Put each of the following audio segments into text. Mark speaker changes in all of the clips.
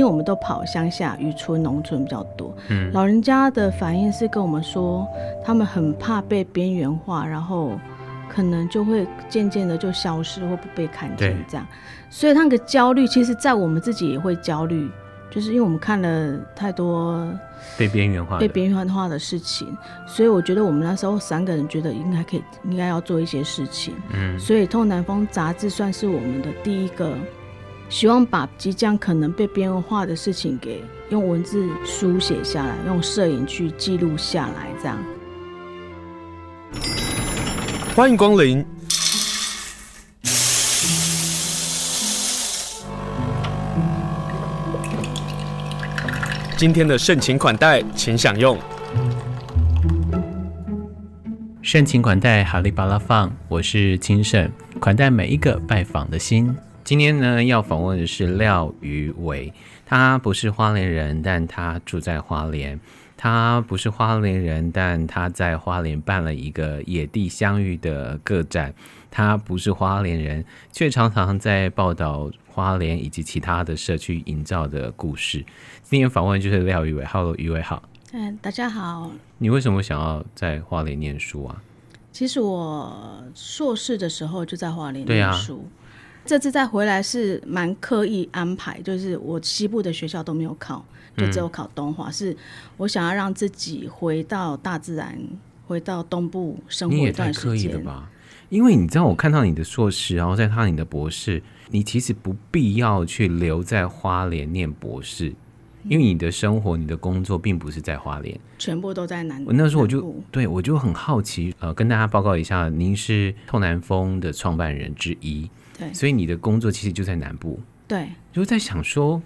Speaker 1: 因为我们都跑乡下渔村、农村比较多，
Speaker 2: 嗯，
Speaker 1: 老人家的反应是跟我们说，他们很怕被边缘化，然后可能就会渐渐的就消失或不被看见这样，所以那个焦虑，其实在我们自己也会焦虑，就是因为我们看了太多
Speaker 2: 被边缘化、
Speaker 1: 被边缘化的事情，所以我觉得我们那时候三个人觉得应该可以，应该要做一些事情，
Speaker 2: 嗯，
Speaker 1: 所以《透南风》杂志算是我们的第一个。希望把即将可能被边缘化的事情给用文字书写下来，用摄影去记录下来，这样。
Speaker 3: 欢迎光临。今天的盛情款待，请享用。
Speaker 2: 盛情款待，哈利巴拉放，我是清盛，款待每一个拜访的心。今天呢，要访问的是廖瑜玮。他不是花莲人，但他住在花莲。他不是花莲人，但他在花莲办了一个野地相遇的个展。他不是花莲人，却常常在报道花莲以及其他的社区营造的故事。今天访问就是廖瑜玮。Hello，瑜玮好。
Speaker 1: 嗯，大家好。
Speaker 2: 你为什么想要在花莲念书啊？
Speaker 1: 其实我硕士的时候就在花莲念
Speaker 2: 书。
Speaker 1: 这次再回来是蛮刻意安排，就是我西部的学校都没有考，就只有考东华。嗯、是我想要让自己回到大自然，回到东部生活一段时间。
Speaker 2: 你也太刻意了吧？因为你知道，我看到你的硕士，然后再看到你的博士，你其实不必要去留在花莲念博士，因为你的生活、你的工作并不是在花莲，
Speaker 1: 全部都在南。
Speaker 2: 我那时候我就对我就很好奇，呃，跟大家报告一下，您是透南风的创办人之一。
Speaker 1: 对，
Speaker 2: 所以你的工作其实就在南部。
Speaker 1: 对，
Speaker 2: 就在想说，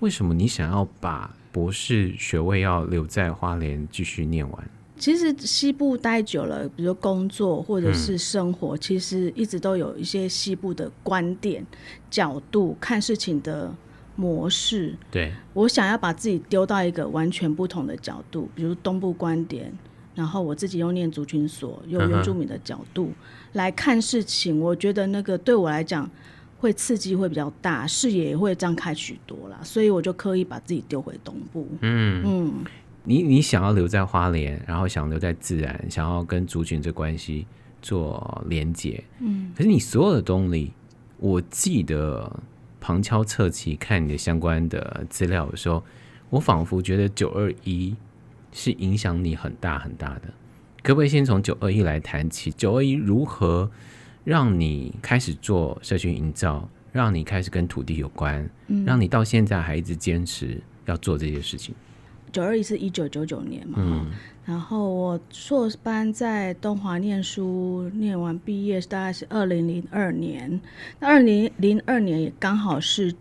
Speaker 2: 为什么你想要把博士学位要留在花莲继续念完？
Speaker 1: 其实西部待久了，比如说工作或者是生活，嗯、其实一直都有一些西部的观点、角度看事情的模式。
Speaker 2: 对，
Speaker 1: 我想要把自己丢到一个完全不同的角度，比如东部观点。然后我自己又念族群所，用原住民的角度来看事情，嗯、我觉得那个对我来讲会刺激会比较大，视野也会张开许多啦，所以我就刻意把自己丢回东部。嗯嗯，
Speaker 2: 你你想要留在花莲，然后想留在自然，想要跟族群这关系做连结。嗯，可是你所有的动力，我记得旁敲侧击看你的相关的资料的时候，我仿佛觉得九二一。是影响你很大很大的，可不可以先从九二一来谈起？九二一如何让你开始做社区营造，让你开始跟土地有关，嗯、让你到现在还一直坚持要做这些事情？
Speaker 1: 九二一是一九九九年嘛，
Speaker 2: 嗯，
Speaker 1: 然后我硕班在东华念书，念完毕业大概是二零零二年，那二零零二年也刚好是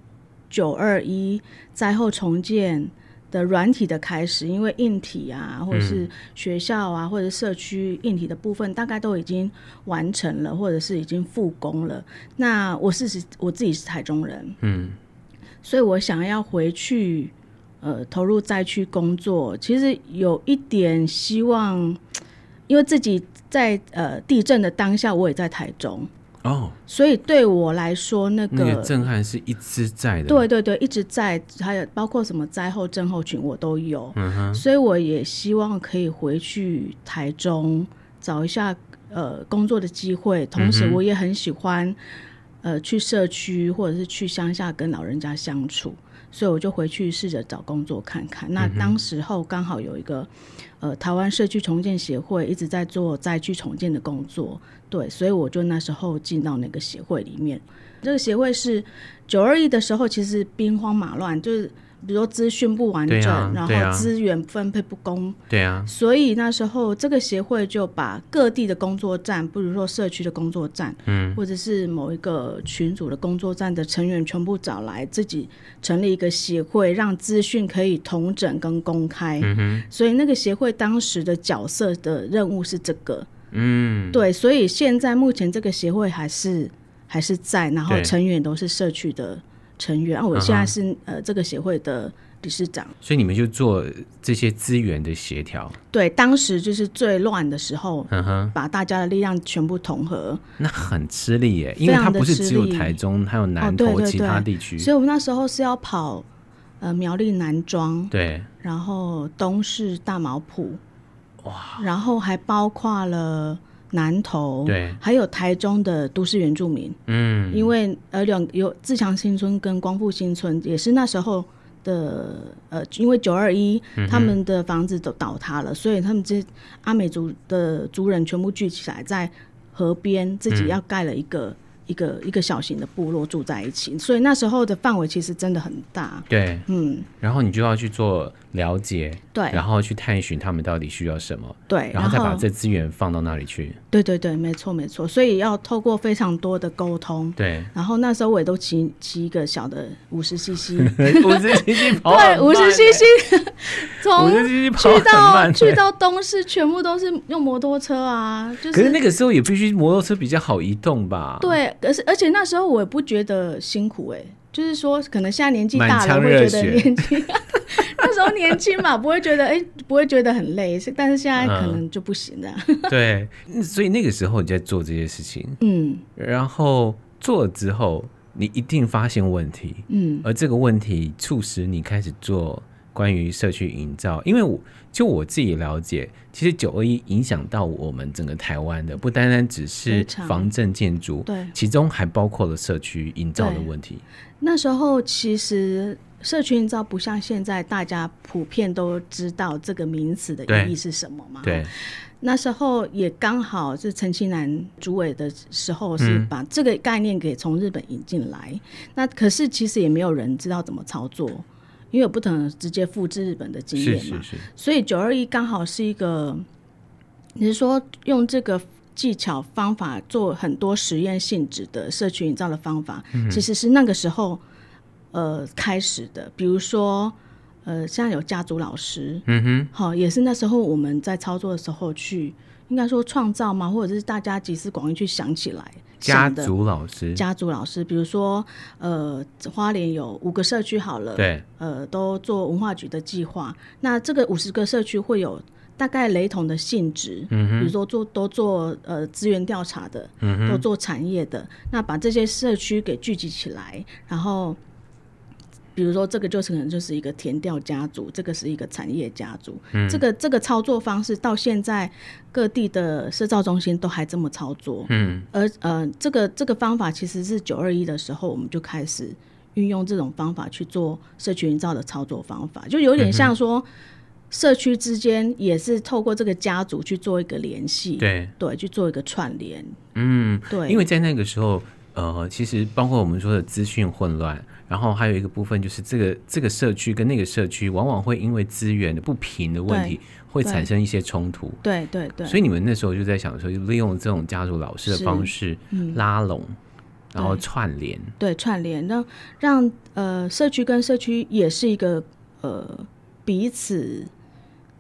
Speaker 1: 九二一灾后重建的软体的开始，因为硬体啊，或者是学校啊，或者社区硬体的部分，大概都已经完成了，或者是已经复工了。那我是我自己是台中人，
Speaker 2: 嗯，
Speaker 1: 所以我想要回去，呃，投入灾区工作。其实有一点希望，因为自己在呃地震的当下，我也在台中。
Speaker 2: 哦，
Speaker 1: 所以对我来说，那个、
Speaker 2: 那个震撼是一直在的。
Speaker 1: 对对对，一直在，还有包括什么灾后症候群，我都有。
Speaker 2: 嗯哼，
Speaker 1: 所以我也希望可以回去台中找一下呃工作的机会，同时我也很喜欢呃去社区或者是去乡下跟老人家相处，所以我就回去试着找工作看看。那当时候刚好有一个呃台湾社区重建协会一直在做灾区重建的工作。对，所以我就那时候进到那个协会里面。这个协会是九二一的时候，其实兵荒马乱，就是比如说资讯不完整，
Speaker 2: 啊、
Speaker 1: 然后资源分配不公。
Speaker 2: 对啊。
Speaker 1: 所以那时候这个协会就把各地的工作站，比如说社区的工作站，
Speaker 2: 嗯，
Speaker 1: 或者是某一个群组的工作站的成员全部找来，自己成立一个协会，让资讯可以统整跟公开。
Speaker 2: 嗯哼。
Speaker 1: 所以那个协会当时的角色的任务是这个。
Speaker 2: 嗯，
Speaker 1: 对，所以现在目前这个协会还是还是在，然后成员都是社区的成员。啊、我现在是、uh. 呃这个协会的理事长，
Speaker 2: 所以你们就做这些资源的协调。
Speaker 1: 对，当时就是最乱的时候，把大家的力量全部统合，
Speaker 2: 那很吃力耶，因为它不是只有台中，还有南投其他地区，
Speaker 1: 所以我们那时候是要跑呃苗栗南庄，
Speaker 2: 对，
Speaker 1: 然后东市大毛埔，哇，然后还包括了南投，
Speaker 2: 对，
Speaker 1: 还有台中的都市原住民，
Speaker 2: 嗯，
Speaker 1: 因为呃两有自强新村跟光复新村也是那时候。的呃，因为九二一，他们的房子都倒塌了，嗯、所以他们这阿美族的族人全部聚起来，在河边自己要盖了一个。嗯一个一个小型的部落住在一起，所以那时候的范围其实真的很大。
Speaker 2: 对，
Speaker 1: 嗯，
Speaker 2: 然后你就要去做了解，
Speaker 1: 对，
Speaker 2: 然后去探寻他们到底需要什么，
Speaker 1: 对，
Speaker 2: 然后再把这资源放到那里去。
Speaker 1: 对对对，没错没错，所以要透过非常多的沟通。
Speaker 2: 对，
Speaker 1: 然后那时候我也都骑骑一个小的五十 CC，
Speaker 2: 五十 CC 跑，
Speaker 1: 对，五十 CC，从去到去到东市全部都是用摩托车啊，就是。
Speaker 2: 可是那个时候也必须摩托车比较好移动吧？
Speaker 1: 对。而是，而且那时候我也不觉得辛苦哎、欸，就是说，可能现在年纪大了会觉得年轻，那时候年轻嘛，不会觉得哎、欸，不会觉得很累。但是现在可能就不行了。
Speaker 2: 嗯、对，所以那个时候你在做这些事情，嗯，然后做了之后，你一定发现问题，嗯，而这个问题促使你开始做。关于社区营造，因为我就我自己了解，其实九二一影响到我们整个台湾的，不单单只是防震建筑，
Speaker 1: 对，
Speaker 2: 其中还包括了社区营造的问题。
Speaker 1: 那时候其实社区营造不像现在大家普遍都知道这个名词的意义是什么嘛？
Speaker 2: 对，
Speaker 1: 那时候也刚好是陈其南主委的时候，是把这个概念给从日本引进来。嗯、那可是其实也没有人知道怎么操作。因为有不可能直接复制日本的经验嘛，所以九二一刚好是一个，你是说用这个技巧方法做很多实验性质的社区营造的方法，其实是那个时候呃开始的。比如说呃，像有家族老师，嗯哼，好，也是那时候我们在操作的时候去，应该说创造嘛，或者是大家集思广益去想起来。
Speaker 2: 家族老师，
Speaker 1: 家族老师，比如说，呃，花莲有五个社区好了，
Speaker 2: 对，
Speaker 1: 呃，都做文化局的计划。那这个五十个社区会有大概雷同的性质，嗯哼，比如说做都做呃资源调查的，嗯哼，都做产业的。那把这些社区给聚集起来，然后。比如说，这个就是可能就是一个田调家族，这个是一个产业家族。嗯，这个这个操作方式到现在各地的社造中心都还这么操作。嗯，而呃，这个这个方法其实是九二一的时候我们就开始运用这种方法去做社区营造的操作方法，就有点像说社区之间也是透过这个家族去做一个联系，
Speaker 2: 对
Speaker 1: 对，去做一个串联。
Speaker 2: 嗯，
Speaker 1: 对，
Speaker 2: 因为在那个时候，呃，其实包括我们说的资讯混乱。然后还有一个部分就是这个这个社区跟那个社区往往会因为资源的不平的问题，会产生一些冲突。
Speaker 1: 对对对。
Speaker 2: 所以你们那时候就在想说，利用这种家族老师的方式拉拢，然后串联。
Speaker 1: 对，串联，让让呃社区跟社区也是一个呃彼此，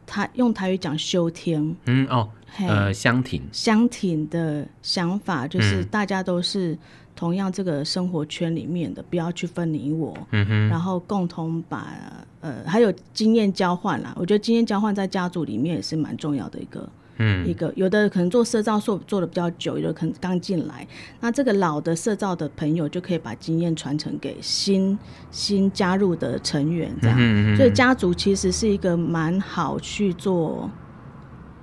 Speaker 1: 他用台语讲修天。
Speaker 2: 嗯哦，呃相挺
Speaker 1: 相挺的想法，就是大家都是。同样，这个生活圈里面的，不要去分你我，嗯哼，然后共同把呃，还有经验交换啦。我觉得经验交换在家族里面也是蛮重要的一个，嗯，一个有的可能做社造做做的比较久，有的可能刚进来，那这个老的社造的朋友就可以把经验传承给新新加入的成员，这样，所以家族其实是一个蛮好去做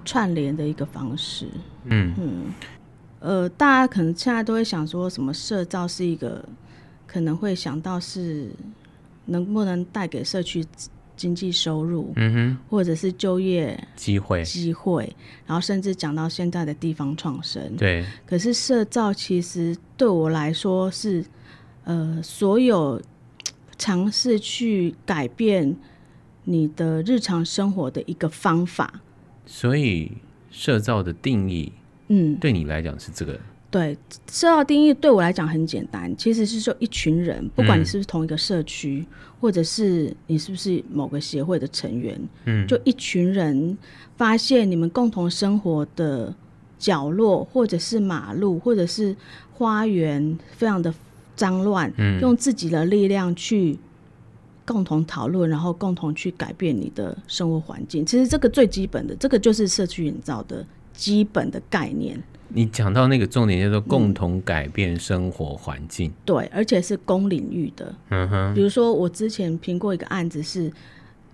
Speaker 1: 串联的一个方式，嗯。嗯。呃，大家可能现在都会想说什么社造是一个，可能会想到是能不能带给社区经济收入，嗯哼，或者是就业机会机会，然后甚至讲到现在的地方创生，
Speaker 2: 对。
Speaker 1: 可是社造其实对我来说是，呃，所有尝试去改变你的日常生活的一个方法。
Speaker 2: 所以社造的定义。嗯，对你来讲是这个。
Speaker 1: 对，社造定义对我来讲很简单，其实是说一群人，不管你是不是同一个社区，嗯、或者是你是不是某个协会的成员，嗯，就一群人发现你们共同生活的角落，或者是马路，或者是花园，非常的脏乱，嗯，用自己的力量去共同讨论，然后共同去改变你的生活环境。其实这个最基本的，这个就是社区营造的。基本的概念，
Speaker 2: 你讲到那个重点，叫做共同改变生活环境。
Speaker 1: 嗯，对，而且是公领域的。
Speaker 2: 嗯哼，
Speaker 1: 比如说我之前评过一个案子，是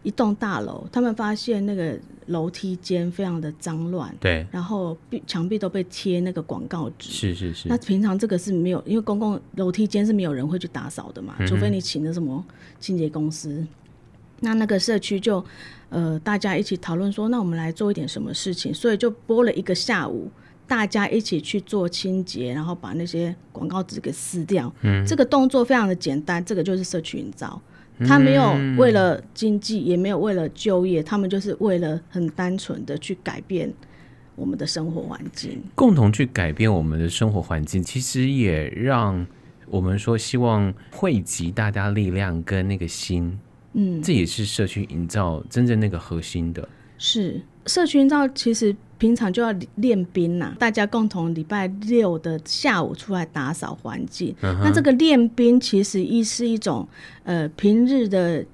Speaker 1: 一栋大楼，他们发现那个楼梯间非常的脏乱，
Speaker 2: 对，
Speaker 1: 然后壁墙壁都被贴那个广告纸。
Speaker 2: 是是是。
Speaker 1: 那平常这个是没有，因为公共楼梯间是没有人会去打扫的嘛，嗯、除非你请的什么清洁公司。那那个社区就呃大家一起讨论说，那我们来做一点什么事情，所以就播了一个下午。大家一起去做清洁，然后把那些广告纸给撕掉。嗯，这个动作非常的简单，这个就是社区营造。他没有为了经济，也没有为了就业，他们就是为了很单纯的去改变我们的生活环境，
Speaker 2: 共同去改变我们的生活环境。其实也让我们说，希望汇集大家力量跟那个心。嗯，这也是社区营造真正那个核心的。
Speaker 1: 是社区营造，其实。平常就要练兵呐，大家共同礼拜六的下午出来打扫环境。Uh. 那这个练兵其实一是一种呃平日的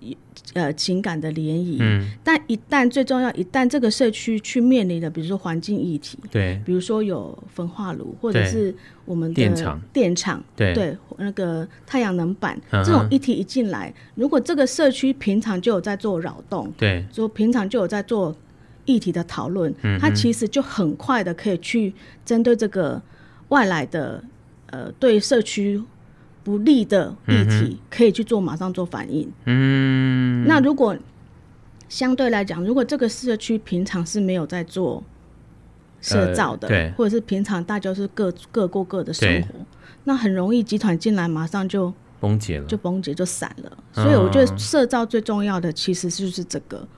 Speaker 1: 呃情感的联谊。嗯，但一旦最重要，一旦这个社区去面临的，比如说环境议题，
Speaker 2: 对，
Speaker 1: 比如说有焚化炉，或者是我们的
Speaker 2: 电厂，
Speaker 1: 电厂，对对，那个太阳能板、uh. 这种议题一进来，如果这个社区平常就有在做扰动，
Speaker 2: 对，
Speaker 1: 说平常就有在做。议题的讨论，它其实就很快的可以去针对这个外来的呃对社区不利的议题，可以去做马上做反应。嗯，那如果相对来讲，如果这个社区平常是没有在做社造的，对，或者是平常大家是各各过各的生活，那很容易集团进来马上就
Speaker 2: 崩解了，就
Speaker 1: 崩解就散了。所以我觉得社造最重要的其实就是这个。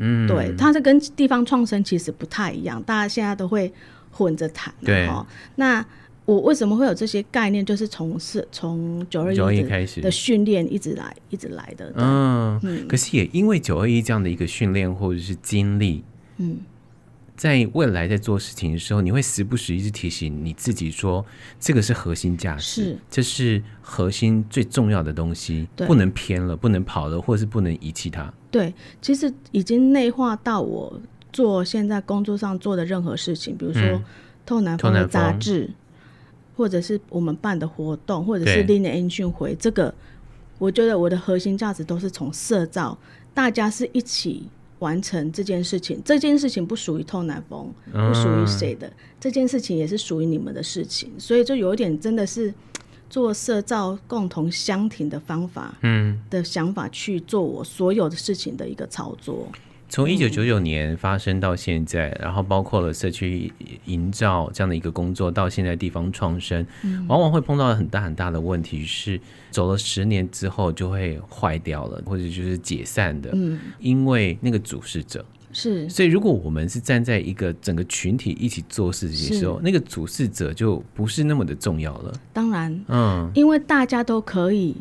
Speaker 1: 嗯，对，它是跟地方创生其实不太一样，大家现在都会混着谈。对，那我为什么会有这些概念？就是从是从九二一开始的训练一直来，一直来的。
Speaker 2: 嗯，嗯，可是也因为九二一这样的一个训练或者是经历，嗯。在未来在做事情的时候，你会时不时一直提醒你自己说，这个是核心价值，是这是核心最重要的东西，不能偏了，不能跑了，或者是不能遗弃它。
Speaker 1: 对，其实已经内化到我做现在工作上做的任何事情，比如说《透南方》的杂志，或者是我们办的活动，或者是 Lean and Agile 会，这个我觉得我的核心价值都是从社造，大家是一起。完成这件事情，这件事情不属于透南风，不属于谁的，这件事情也是属于你们的事情，所以就有一点真的是 做社造共同相挺的方法，嗯，的想法去做我所有的事情的一个操作。
Speaker 2: 从一九九九年发生到现在，嗯，然后包括了社区营造这样的一个工作，到现在地方创生，嗯，往往会碰到很大很大的问题，是走了十年之后就会坏掉了，或者就是解散的。嗯，因为那个主事者。
Speaker 1: 是，
Speaker 2: 所以如果我们是站在一个整个群体一起做事情的时候，那个主事者就不是那么的重要了。
Speaker 1: 当然，嗯，因为大家都可以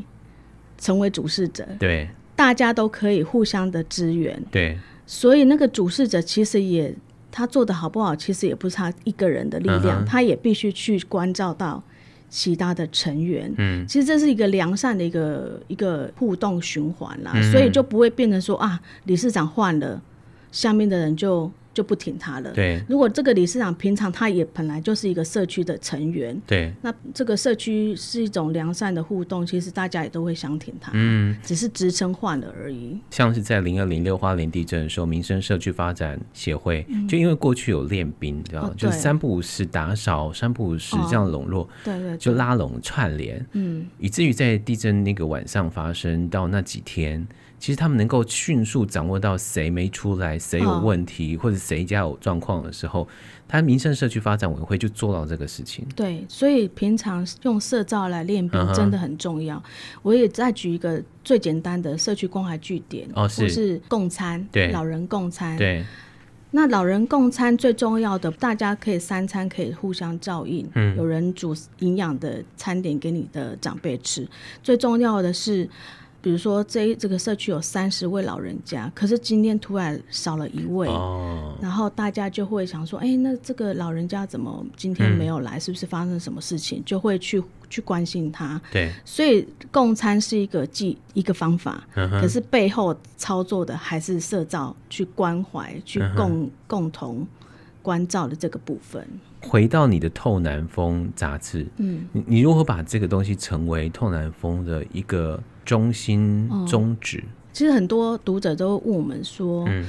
Speaker 1: 成为主事者，
Speaker 2: 对，
Speaker 1: 大家都可以互相的支援，
Speaker 2: 对。
Speaker 1: 所以那个主事者其实也他做的好不好，其实也不是他一个人的力量，uh. 他也必须去关照到其他的成员。嗯，其实这是一个良善的一个一个互动循环啦，嗯，所以就不会变成说啊，理事长换了，下面的人就。就不挺他了。
Speaker 2: 对，
Speaker 1: 如果这个理事长平常他也本来就是一个社区的成员，
Speaker 2: 对，
Speaker 1: 那这个社区是一种良善的互动，其实大家也都会想挺他。嗯，只是职称换了而已。
Speaker 2: 像是在零二零六花莲地震的时候，民生社区发展协会、嗯、就因为过去有练兵，知道、哦、就三不五时打扫，三不五时这样笼络，对、哦、对，就拉拢串联，嗯，以至于在地震那个晚上发生到那几天。其实他们能够迅速掌握到谁没出来，谁有问题，哦、或者谁家有状况的时候，他民生社区发展委员会就做到这个事情。
Speaker 1: 对，所以平常用社造来练兵真的很重要。嗯、我也再举一个最简单的社区关怀据点，哦，是，是共餐，对，老人共餐，
Speaker 2: 对。
Speaker 1: 那老人共餐最重要的，大家可以三餐可以互相照应，嗯，有人煮营养的餐点给你的长辈吃。最重要的是。比如说，这这个社区有三十位老人家，可是今天突然少了一位，哦，然后大家就会想说，哎，那这个老人家怎么今天没有来？嗯，是不是发生什么事情？就会去去关心他。
Speaker 2: 对，
Speaker 1: 所以共餐是一个技一个方法，嗯，可是背后操作的还是社造去关怀、去共、嗯、共同关照的这个部分。
Speaker 2: 回到你的《透南风》杂志，嗯，你你如何把这个东西成为《透南风》的一个中心宗旨？哦，
Speaker 1: 其实很多读者都问我们说，嗯，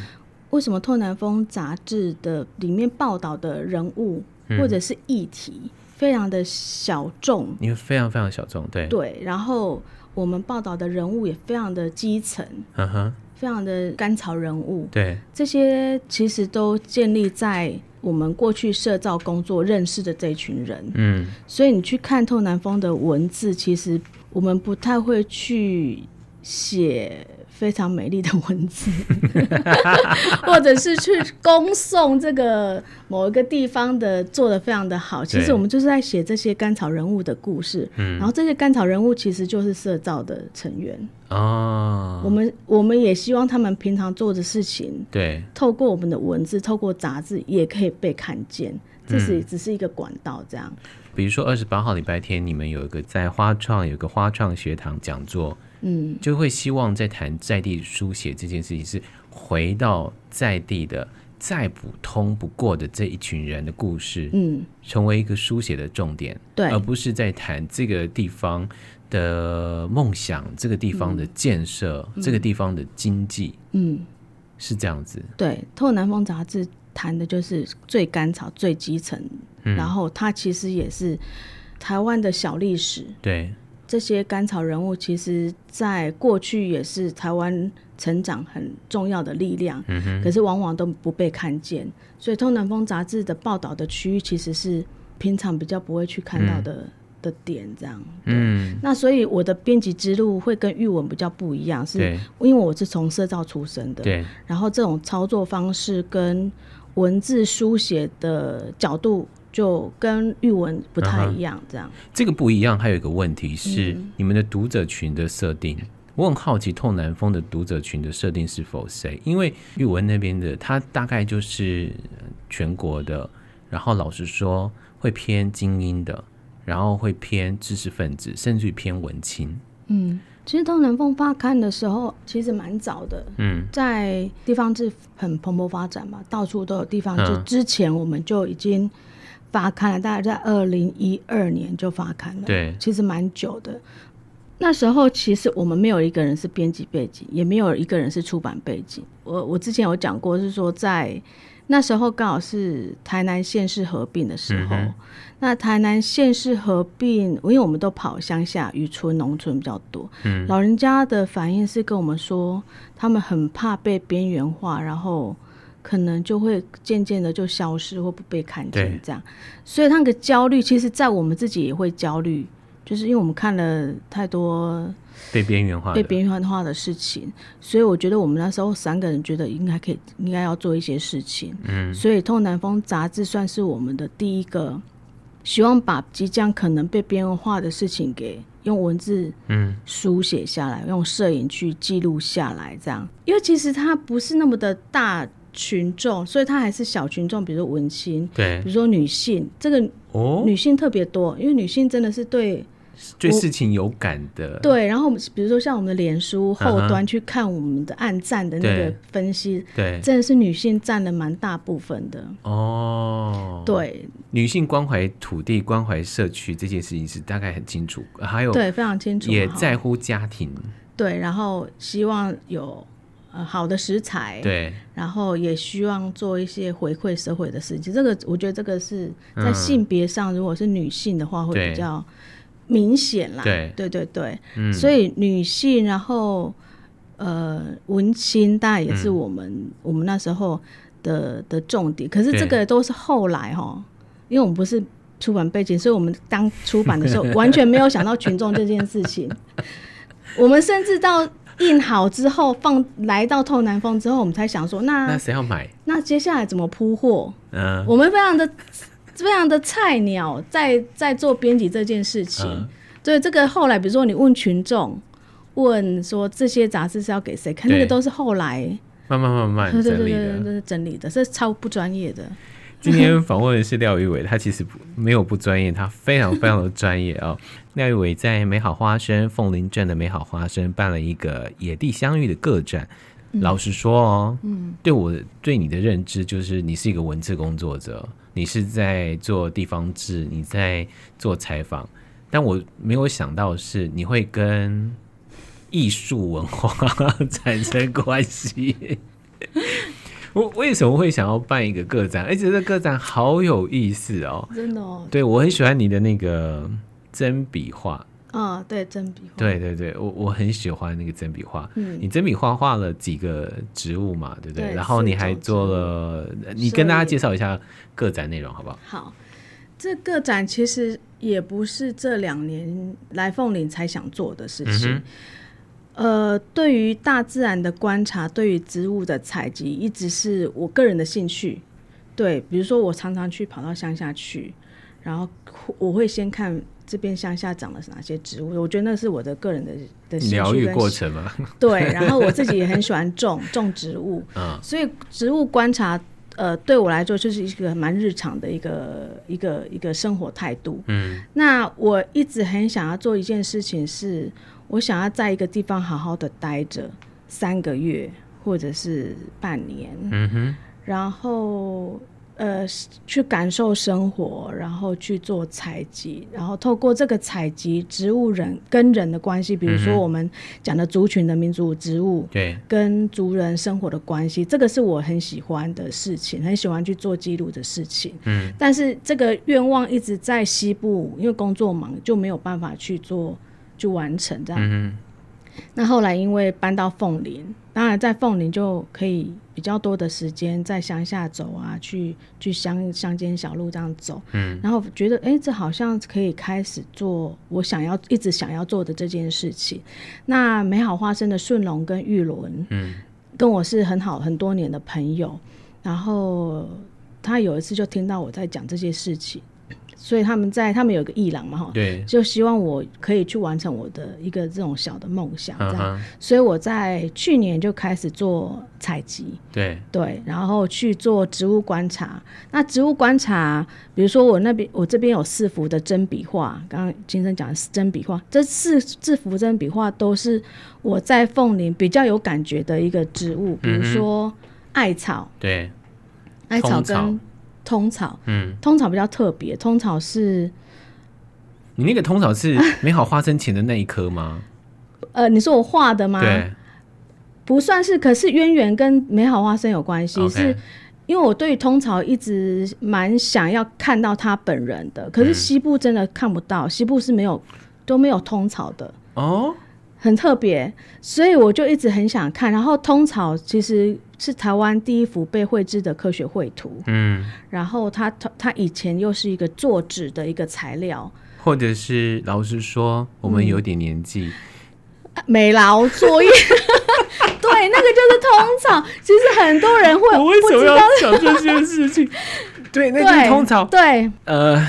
Speaker 1: 为什么《透南风》杂志的里面报道的人物或者是议题非常的小众？
Speaker 2: 因为非常非常小众，对
Speaker 1: 对。然后我们报道的人物也非常的基层，嗯哼，非常的甘草人物，
Speaker 2: 对，
Speaker 1: 这些其实都建立在。我们过去社造工作认识的这群人，嗯，所以你去看透南风的文字，其实我们不太会去写。非常美丽的文字，或者是去恭送这个某一个地方的做的非常的好。其实我们就是在写这些甘草人物的故事，然后这些甘草人物其实就是社造的成员哦。我们我们也希望他们平常做的事情，对，透过我们的文字，透过杂志也可以被看见。这是只是一个管道，这样。
Speaker 2: 比如说二十八号礼拜天，你们有一个在花创有一个花创学堂讲座。嗯，就会希望在谈在地书写这件事情，是回到在地的再普通不过的这一群人的故事，嗯，成为一个书写的重点，对，而不是在谈这个地方的梦想、这个地方的建设、嗯、这个地方的经济，嗯，是这样子。
Speaker 1: 对，《透南风》杂志谈的就是最甘草、最基层，嗯、然后它其实也是台湾的小历史，
Speaker 2: 对。
Speaker 1: 这些甘草人物，其实在过去也是台湾成长很重要的力量，嗯，可是往往都不被看见。所以《通南风》杂志的报道的区域，其实是平常比较不会去看到的、嗯、的点，这样。嗯，那所以我的编辑之路会跟玉文比较不一样，是因为我是从社造出身的，对。然后这种操作方式跟文字书写的角度。就跟玉文不太一样，这样、嗯。
Speaker 2: 这个不一样，还有一个问题是你们的读者群的设定。嗯、我很好奇，痛南风的读者群的设定是否谁？因为玉文那边的，他大概就是全国的，然后老实说会偏精英的，然后会偏知识分子，甚至于偏文青。
Speaker 1: 嗯，其实透南风发刊的时候其实蛮早的。嗯，在地方志很蓬勃发展嘛，到处都有地方志。嗯、之前我们就已经。发刊了，大概在二零一二年就发刊了。对，其实蛮久的。那时候其实我们没有一个人是编辑背景，也没有一个人是出版背景。我我之前有讲过，是说在那时候刚好是台南县市合并的时候。嗯、那台南县市合并，因为我们都跑乡下渔村、农村比较多。嗯，老人家的反应是跟我们说，他们很怕被边缘化，然后。可能就会渐渐的就消失或不被看见，这样，所以那个焦虑，其实，在我们自己也会焦虑，就是因为我们看了太多
Speaker 2: 被边缘化、
Speaker 1: 被边缘化的事情，所以我觉得我们那时候三个人觉得应该可以，应该要做一些事情。嗯，所以《透南风》杂志算是我们的第一个，希望把即将可能被边缘化的事情给用文字嗯。书写下来，嗯、用摄影去记录下来，这样，因为其实它不是那么的大。群众，所以他还是小群众，比如说文青，对，比如说女性，这个哦，女性特别多，因为女性真的是对
Speaker 2: 对事情有感的，
Speaker 1: 对。然后比如说像我们的脸书后端去看我们的按赞的那个分析，对，真的是女性占了蛮大部分的。哦。对，
Speaker 2: 女性关怀土地、关怀社区这件事情是大概很清楚，还有
Speaker 1: 对非常清楚，
Speaker 2: 也在乎家庭，
Speaker 1: 对，然后希望有。呃，好的食材，对，然后也希望做一些回馈社会的事情。这个我觉得这个是在性别上，如果是女性的话，会比较明显啦。对，对，对，对，嗯。所以女性，然后呃，文青，当然也是我们、嗯、我们那时候的的重点。可是这个都是后来哈，因为我们不是出版背景，所以我们当出版的时候完全没有想到群众这件事情。我们甚至到。印好之后放来到透南风之后，我们才想说，那
Speaker 2: 那谁要买？
Speaker 1: 那接下来怎么铺货？嗯，我们非常的非常的菜鸟，在在做编辑这件事情。嗯、所以这个后来，比如说你问群众，问说这些杂志是要给谁看，那个都是后来
Speaker 2: 慢慢慢慢整理的，
Speaker 1: 整理的，是超不专业的。
Speaker 2: 今天访问的是廖玉伟，他其实没有不专业，他非常非常的专业啊、哦。廖玉伟在美好花生凤林镇的美好花生办了一个野地相遇的个展。嗯、老实说哦，嗯，对我对你的认知就是你是一个文字工作者，你是在做地方志，你在做采访，但我没有想到是你会跟艺术文化 产生关系。我为什么会想要办一个个展？而且这个展好有意思哦，
Speaker 1: 真的哦。
Speaker 2: 对，我很喜欢你的那个针笔画。
Speaker 1: 啊，对，真笔画。
Speaker 2: 对对对，我我很喜欢那个真笔画。嗯，你真笔画画了几个植物嘛，对不对？对，然后你还做了，你跟大家介绍一下个展内容好不好？
Speaker 1: 好，这个展其实也不是这两年来凤岭才想做的事情。嗯呃，对于大自然的观察，对于植物的采集，一直是我个人的兴趣。对，比如说我常常去跑到乡下去，然后我会先看这边乡下长的是哪些植物，我觉得那是我的个人的的
Speaker 2: 疗愈过程嘛。
Speaker 1: 对，然后我自己也很喜欢种种植物，嗯，所以植物观察，呃，对我来说就是一个蛮日常的一个一个一个生活态度。嗯，那我一直很想要做一件事情是。我想要在一个地方好好的待着三个月，或者是半年，嗯哼，然后呃去感受生活，然后去做采集，然后透过这个采集植物人跟人的关系，比如说我们讲的族群的民族植物，对，跟族人生活的关系，这个是我很喜欢的事情，很喜欢去做记录的事情。嗯，但是这个愿望一直在西部，因为工作忙就没有办法去做。就完成这样，嗯，那后来因为搬到凤林，当然在凤林就可以比较多的时间在乡下走啊，去去乡乡间小路这样走，嗯，然后觉得哎，这好像可以开始做我想要一直想要做的这件事情。那美好花生的顺龙跟玉伦，嗯，跟我是很好很多年的朋友，然后他有一次就听到我在讲这些事情。所以他们在，他们有个艺廊嘛，哈，对，就希望我可以去完成我的一个这种小的梦想，这样。Uh-huh. 所以我在去年就开始做采集，对对，然后去做植物观察。那植物观察，比如说我那边，我这边有四幅的真笔画，刚刚金生讲的是针笔画，这四四幅真笔画都是我在凤林比较有感觉的一个植物，比如说艾草，嗯、对，艾草跟。通草，嗯，通草比较特别。通草是，
Speaker 2: 你那个通草是 美好花生前的那一颗吗？
Speaker 1: 呃，你说我画的吗？对，不算是。可是渊源跟美好花生有关系.是因为我对通草一直蛮想要看到他本人的。可是西部真的看不到，嗯、西部是没有都没有通草的哦，很特别，所以我就一直很想看。然后通草其实。是台湾第一幅被绘制的科学绘图，嗯，然后它它它以前又是一个作纸的一个材料，
Speaker 2: 或者是老实说，我们有点年纪，
Speaker 1: 嗯、没劳作业，对，那个就是通草。其实很多人会，
Speaker 2: 我为什么要讲这件事情？对，那就是通草，
Speaker 1: 对，呃。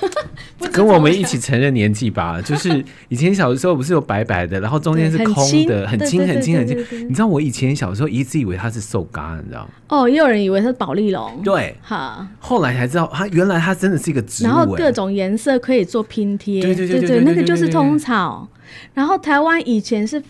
Speaker 2: 跟我们一起承认年纪吧，就是以前小的时候不是有白白的，然后中间是空的，很轻很轻很轻。你知道我以前小的时候一直以为它是瘦嘎，你知道吗？
Speaker 1: 哦，也有人以为它是宝丽龙。
Speaker 2: 对，哈，后来才知道它原来它真的是一个植物，
Speaker 1: 然后各种颜色可以做拼贴。对对对对，那个就是通草。然后台湾以前是。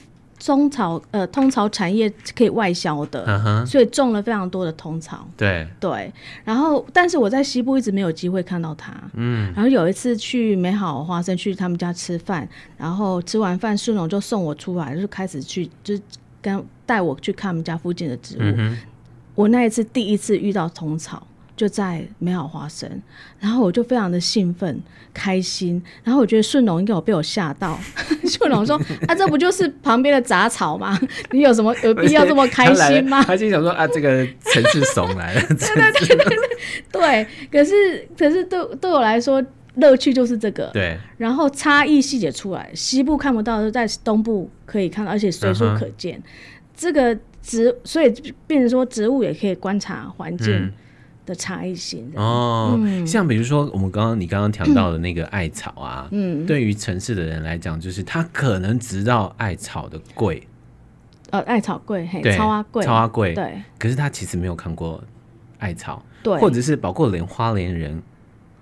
Speaker 1: 通草呃，通草产业可以外销的，uh-huh. 所以种了非常多的通草。对对，然后但是我在西部一直没有机会看到它。嗯，然后有一次去美好花生去他们家吃饭，然后吃完饭顺龙就送我出来，就开始去就跟带我去看他们家附近的植物。嗯。我那一次第一次遇到通草。就在美好花生，然后我就非常的兴奋、开心，然后我觉得顺龙应该有被我吓到。顺龙说：“啊，这不就是旁边的杂草吗？你有什么有必要这么开心吗？”
Speaker 2: 他心想说：“啊，这个城市怂来了。”对
Speaker 1: 对对对对，可是可是对对我来说，乐趣就是这个。对，然后差异细节出来，西部看不到的，在东部可以看到，而且随处可见。Uh-huh. 这个植，所以变成说植物也可以观察环境。嗯的差异性
Speaker 2: 哦、嗯，像比如说我们刚刚你刚刚讲到的那个艾草啊，嗯，对于城市的人来讲，就是他可能知道艾草的贵，
Speaker 1: 呃，艾草贵，嘿，超阿贵，
Speaker 2: 超阿贵，对。可是他其实没有看过艾草，对，或者是包括连花莲人，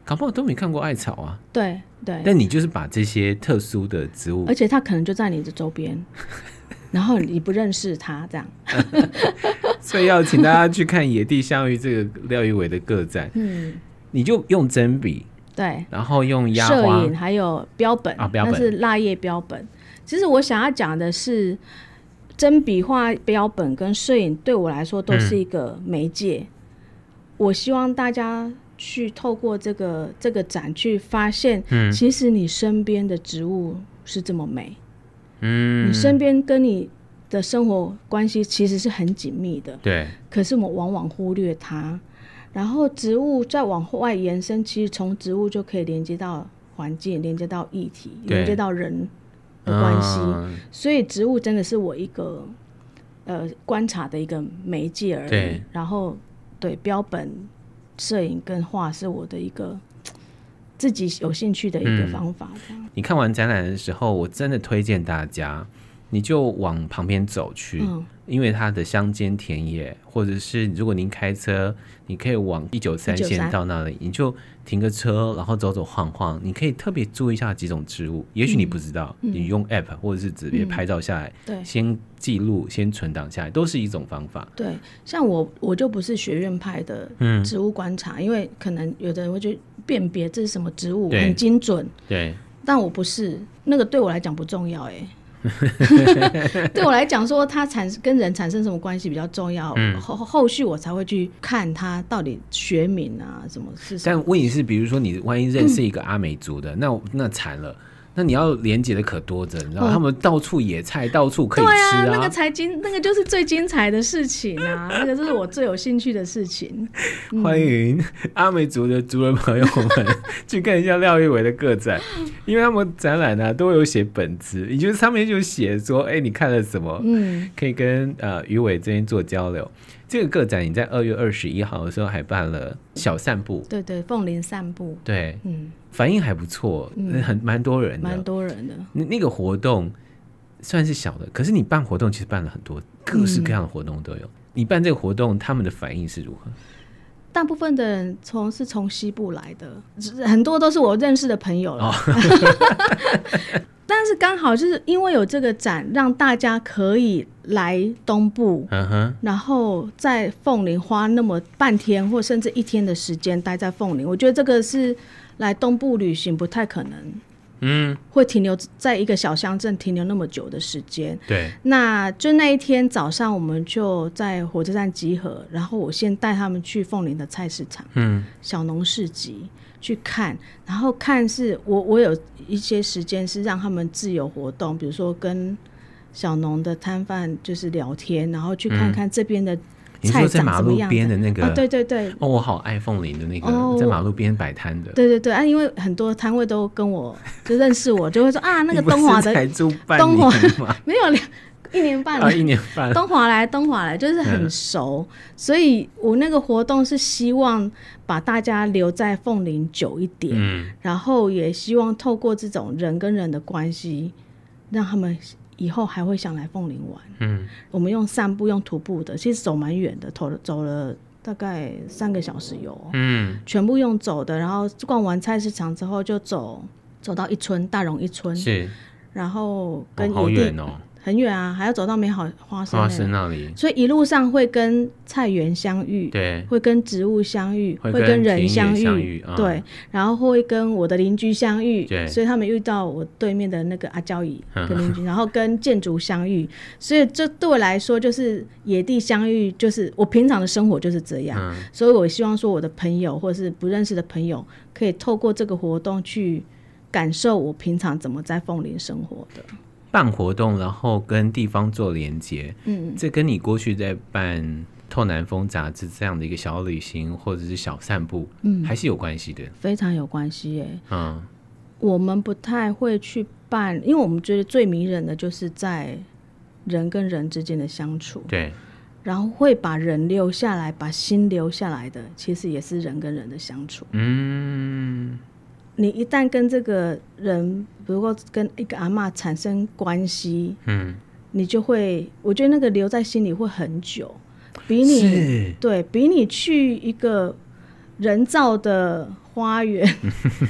Speaker 2: 搞不好都没看过艾草啊，
Speaker 1: 对对。
Speaker 2: 但你就是把这些特殊的植物，
Speaker 1: 而且他可能就在你的周边。然后你不认识他这样，
Speaker 2: 所以要请大家去看野地相遇这个廖玉伟的个展。嗯，你就用针笔，
Speaker 1: 对，
Speaker 2: 然后用压
Speaker 1: 摄影，还有标本
Speaker 2: 啊，标本。
Speaker 1: 是蜡叶标本。其实我想要讲的是，针笔画标本跟摄影对我来说都是一个媒介。嗯、我希望大家去透过这个这个展去发现，嗯，其实你身边的植物是这么美，嗯，你身边跟你的生活关系其实是很紧密的，
Speaker 2: 对。
Speaker 1: 可是我们往往忽略它，然后植物再往外延伸，其实从植物就可以连接到环境，连接到议题，连接到人。的关系，嗯，所以植物真的是我一个呃观察的一个媒介而已。然后对标本摄影跟画是我的一个自己有兴趣的一个方法。
Speaker 2: 嗯，你看完展览的时候，我真的推荐大家，你就往旁边走去。嗯因为它的乡间田野，或者是如果您开车，你可以往一九三线到那里，你就停个车，然后走走晃晃。你可以特别注意一下几种植物，也许你不知道，嗯、你用 app 或者是直接拍照下来，对、嗯，先记录，先存档下来，都是一种方法。
Speaker 1: 对，像我我就不是学院派的植物观察，嗯、因为可能有的人会去辨别这是什么植物很精准，
Speaker 2: 对，
Speaker 1: 但我不是，那个对我来讲不重要，哎。对我来讲，说它产跟人产生什么关系比较重要，嗯、后后续我才会去看它到底学名啊什么是什么。
Speaker 2: 但问题是，比如说你万一认识一个阿美族的，嗯、那那惨了。那你要连接的可多着，你知道他们到处野菜，到处可以吃啊。
Speaker 1: 对啊，那个才精，那个就是最精彩的事情啊！那个就是我最有兴趣的事情。
Speaker 2: 欢迎阿美族的族人朋友们去看一下廖玉伟的个展，因为他们展览呢、啊、都有写本子，也就是上面就写说，哎、欸，你看了什么？嗯，可以跟呃于伟这边做交流。这个个展你在二月二十一号的时候还办了小散步，
Speaker 1: 对对，凤林散步，
Speaker 2: 对，嗯。反应还不错，很蛮多人的，
Speaker 1: 蛮多人的。
Speaker 2: 那那个活动算是小的，可是你办活动其实办了很多，各式各样的活动都有。嗯、你办这个活动，他们的反应是如何？
Speaker 1: 大部分的人从是从西部来的，很多都是我认识的朋友了。哦、但是刚好就是因为有这个展，让大家可以来东部，然后在凤林花那么半天或甚至一天的时间待在凤林，我觉得这个是。来东部旅行不太可能，嗯，会停留在一个小乡镇停留那么久的时间。
Speaker 2: 对，
Speaker 1: 那就那一天早上，我们就在火车站集合，然后我先带他们去凤林的菜市场，嗯，小农市集去看，然后看是我我有一些时间是让他们自由活动，比如说跟小农的摊贩就是聊天，然后去看看这边的。
Speaker 2: 你说在马路边的那？个，
Speaker 1: 对对对，
Speaker 2: 哦，我好爱凤林的那个在马路边摆摊的，
Speaker 1: 对对对啊，因为很多摊位都跟我就认识我，就会说啊，那个东华的东华没有两一年半了，
Speaker 2: 一年半，
Speaker 1: 东华来东华来就是很熟，所以我那个活动是希望把大家留在凤林久一点，嗯，然后也希望透过这种人跟人的关系，让他们。以后还会想来凤林玩。嗯，我们用散步、用徒步的，其实走蛮远的，走了走了大概三个小时有。嗯，全部用走的，然后逛完菜市场之后就走走到一村大荣一村，是，然后跟野地。哦。很远啊，还要走到美好花生，花生那里，所以一路上会跟菜园相遇，对，会跟植物相遇，会跟人相遇，对，然后会跟我的邻居相遇，对，所以他们遇到我对面的那个阿娇姨跟邻居，然后跟建筑相遇，所以这对我来说就是野地相遇，就是我平常的生活就是这样，所以我希望说我的朋友或者是不认识的朋友，可以透过这个活动去感受我平常怎么在凤林生活的。
Speaker 2: 办活动，然后跟地方做连接，嗯，这跟你过去在办《透南风》杂志这样的一个小旅行或者是小散步，嗯，还是有关系的，
Speaker 1: 非常有关系耶。嗯，我们不太会去办，因为我们觉得最迷人的就是在人跟人之间的相处，对，然后会把人留下来，把心留下来的，其实也是人跟人的相处，嗯。你一旦跟这个人，比如果跟一个阿妈产生关系，嗯，你就会，我觉得那个留在心里会很久，比你对比你去一个人造的花园，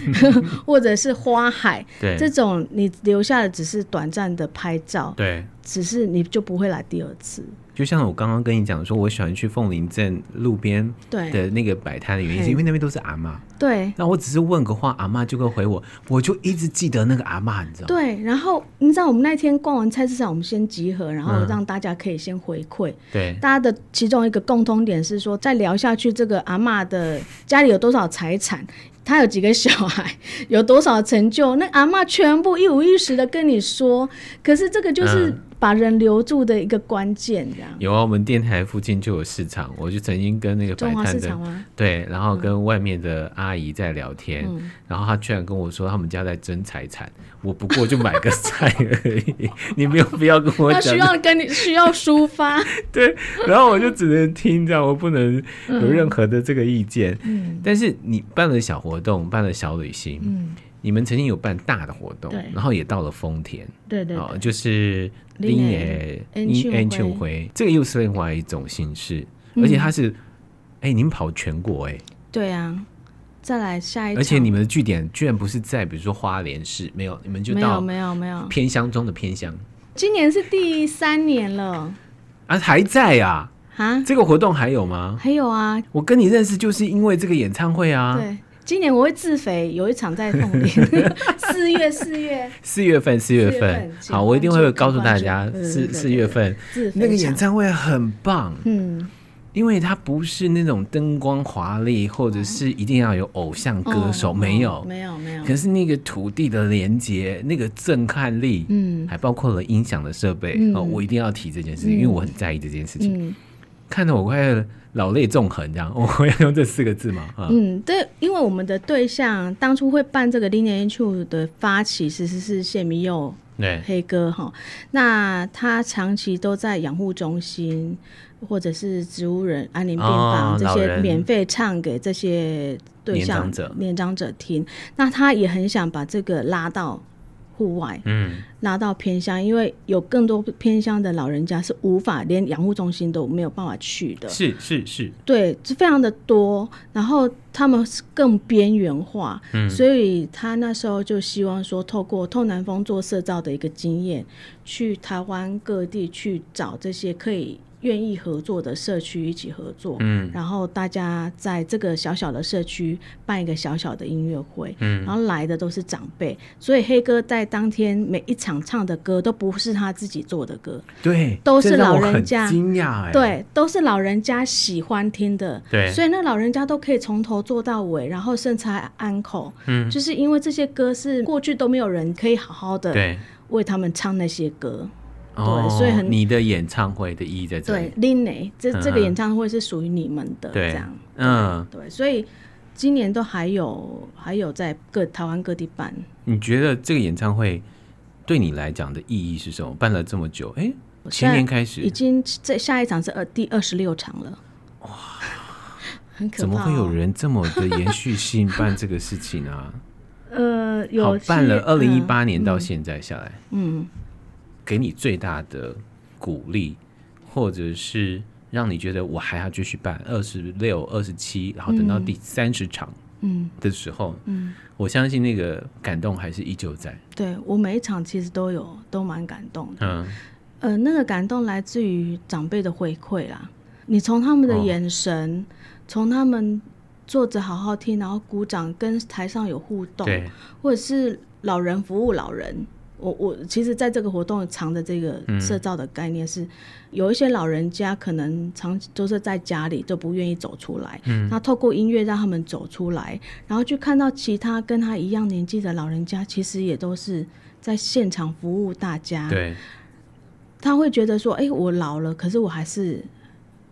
Speaker 1: 或者是花海，对。这种你留下的只是短暂的拍照，对，只是你就不会来第二次。
Speaker 2: 就像我刚刚跟你讲说，我喜欢去凤林镇路边的那个摆摊的原因，是因为那边都是阿妈。
Speaker 1: 对。
Speaker 2: 那我只是问个话，阿妈就会回我，我就一直记得那个阿妈，你知道吗？
Speaker 1: 对。然后你知道，我们那天逛完菜市场，我们先集合，然后让大家可以先回馈。
Speaker 2: 嗯、对。
Speaker 1: 大家的其中一个共通点是说，再聊下去，这个阿妈的家里有多少财产？他有几个小孩，有多少成就？那阿妈全部一五一十的跟你说。可是这个就是把人留住的一个关键，这样、嗯。
Speaker 2: 有啊，我们电台附近就有市场，我就曾经跟那个摆摊的
Speaker 1: 市场吗？
Speaker 2: 对，然后跟外面的阿姨在聊天，
Speaker 1: 嗯、
Speaker 2: 然后她居然跟我说他们家在争财产，我不过就买个菜而已，你没有必要跟我讲。他
Speaker 1: 需要跟你需要抒发，
Speaker 2: 对，然后我就只能听这样，我不能有任何的这个意见。嗯，但是你办了小活动，办了小旅行，嗯，你们曾经有办大的活动，然后也到了丰田，
Speaker 1: 对对，对，
Speaker 2: 哦，就是林野演唱会，这个又是另外一种形式，而且它是，哎、嗯，你们跑全国，哎，
Speaker 1: 对啊，再来下一，
Speaker 2: 而且你们的据点居然不是在比如说花莲市，没有，你们就到
Speaker 1: 没有没有
Speaker 2: 偏乡中的偏乡，
Speaker 1: 今年是第三年了，
Speaker 2: 啊，还在啊。
Speaker 1: 啊，
Speaker 2: 这个活动还有吗？
Speaker 1: 还有啊，
Speaker 2: 我跟你认识就是因为这个演唱会啊。
Speaker 1: 对，今年我会自肥，有一场在凤林，四月四月。
Speaker 2: 四月份四月份，好，我一定会告诉大家，四四月份。那个演唱会很棒，嗯，因为它不是那种灯光华丽，或者是一定要有偶像歌手，没有，
Speaker 1: 没有，没有，
Speaker 2: 可是那个土地的连接，那个震撼力，嗯，还包括了音响的设备，哦，我一定要提这件事情，因为我很在意这件事情。看得我快老泪纵横，这样 我要用这四个字吗？
Speaker 1: 嗯，对，因为我们的对象当初会办这个 Enchant 的发起，其实是谢明佑，对，黑哥哈。那他长期都在养护中心或者是植物人安宁病房这些免费唱给这些对象年长者年长者听。那他也很想把这个拉到。户外，嗯，拉到偏乡，因为有更多偏乡的老人家是无法连养护中心都没有办法去的，
Speaker 2: 是是是，
Speaker 1: 对，是非常的多，然后他们是更边缘化，嗯，所以他那时候就希望说，透过透南风做社造的一个经验，去台湾各地去找这些可以。愿意合作的社区一起合作，嗯，然后大家在这个小小的社区办一个小小的音乐会，嗯，然后来的都是长辈，所以黑哥在当天每一场唱的歌都不是他自己做的歌，
Speaker 2: 对，
Speaker 1: 都是老人家，
Speaker 2: 惊讶哎，
Speaker 1: 对，都是老人家喜欢听的，
Speaker 2: 对，
Speaker 1: 所以那老人家都可以从头做到尾，然后甚至还安口，嗯，就是因为这些歌是过去都没有人可以好好的对。为他们唱那些歌。对，所以很
Speaker 2: 你的演唱会的意义在这里。
Speaker 1: 对，Linear 这这个演唱会是属于你们的，这样。嗯，对，所以今年都还有还有在各台湾各地办。
Speaker 2: 你觉得这个演唱会对你来讲的意义是什么？办了这么久，哎，前年开始，
Speaker 1: 已经在下一场是二第二十六场了。哇，很可怕。
Speaker 2: 怎么会有人这么的延续性办这个事情啊？
Speaker 1: 呃，有
Speaker 2: 好办了二零一八年到现在下来，嗯。给你最大的鼓励，或者是让你觉得我还要继续办二十六、二十七，然后等到第三十场，嗯的时候，嗯，嗯，我相信那个感动还是依旧在。
Speaker 1: 对，我每一场其实都有都蛮感动的，嗯，呃，那个感动来自于长辈的回馈啦。你从他们的眼神，从、哦、他们坐着好好听，然后鼓掌，跟台上有互动，对，或者是老人服务老人。我我其实在这个活动藏的这个社造的概念是，嗯、有一些老人家可能长期都是在家里都不愿意走出来，嗯，他透过音乐让他们走出来，然后去看到其他跟他一样年纪的老人家，其实也都是在现场服务大家，对，他会觉得说，哎、欸，我老了，可是我还是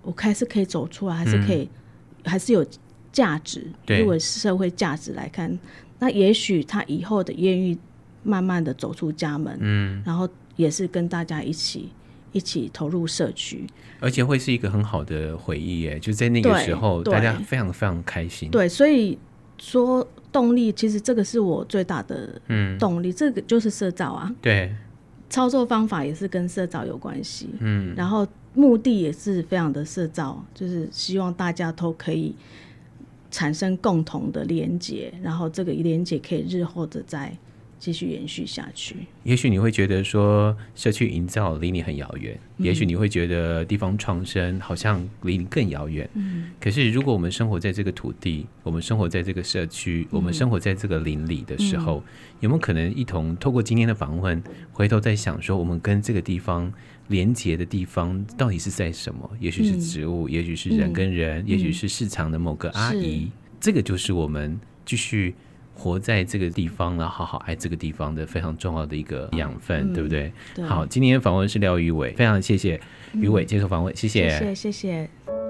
Speaker 1: 我还是可以走出来，还是可以，嗯、还是有价值，如果社会价值来看，那也许他以后的愿意。慢慢的走出家门，嗯，然后也是跟大家一起一起投入社区，
Speaker 2: 而且会是一个很好的回忆耶，就在那个时候，大家非常非常开心。
Speaker 1: 对，所以说动力，其实这个是我最大的嗯动力，嗯，这个就是社造啊。
Speaker 2: 对，
Speaker 1: 操作方法也是跟社造有关系，嗯，然后目的也是非常的社造，就是希望大家都可以产生共同的连接，然后这个连接可以日后的在。继续延续下去。
Speaker 2: 也许你会觉得说社区营造离你很遥远，嗯、也许你会觉得地方创生好像离你更遥远。嗯，可是如果我们生活在这个土地，我们生活在这个社区，嗯、我们生活在这个邻里的时候，嗯、有没有可能一同透过今天的访问，回头再想说，我们跟这个地方连接的地方到底是在什么？也许是植物，嗯、也许是人跟人，嗯、也许是市场的某个阿姨。这个就是我们继续。活在这个地方，然后好好爱这个地方的非常重要的一个养分，嗯、对不对？对。好，今天访问是廖宇伟，非常谢谢宇伟接受访问，谢谢，
Speaker 1: 谢谢。谢谢。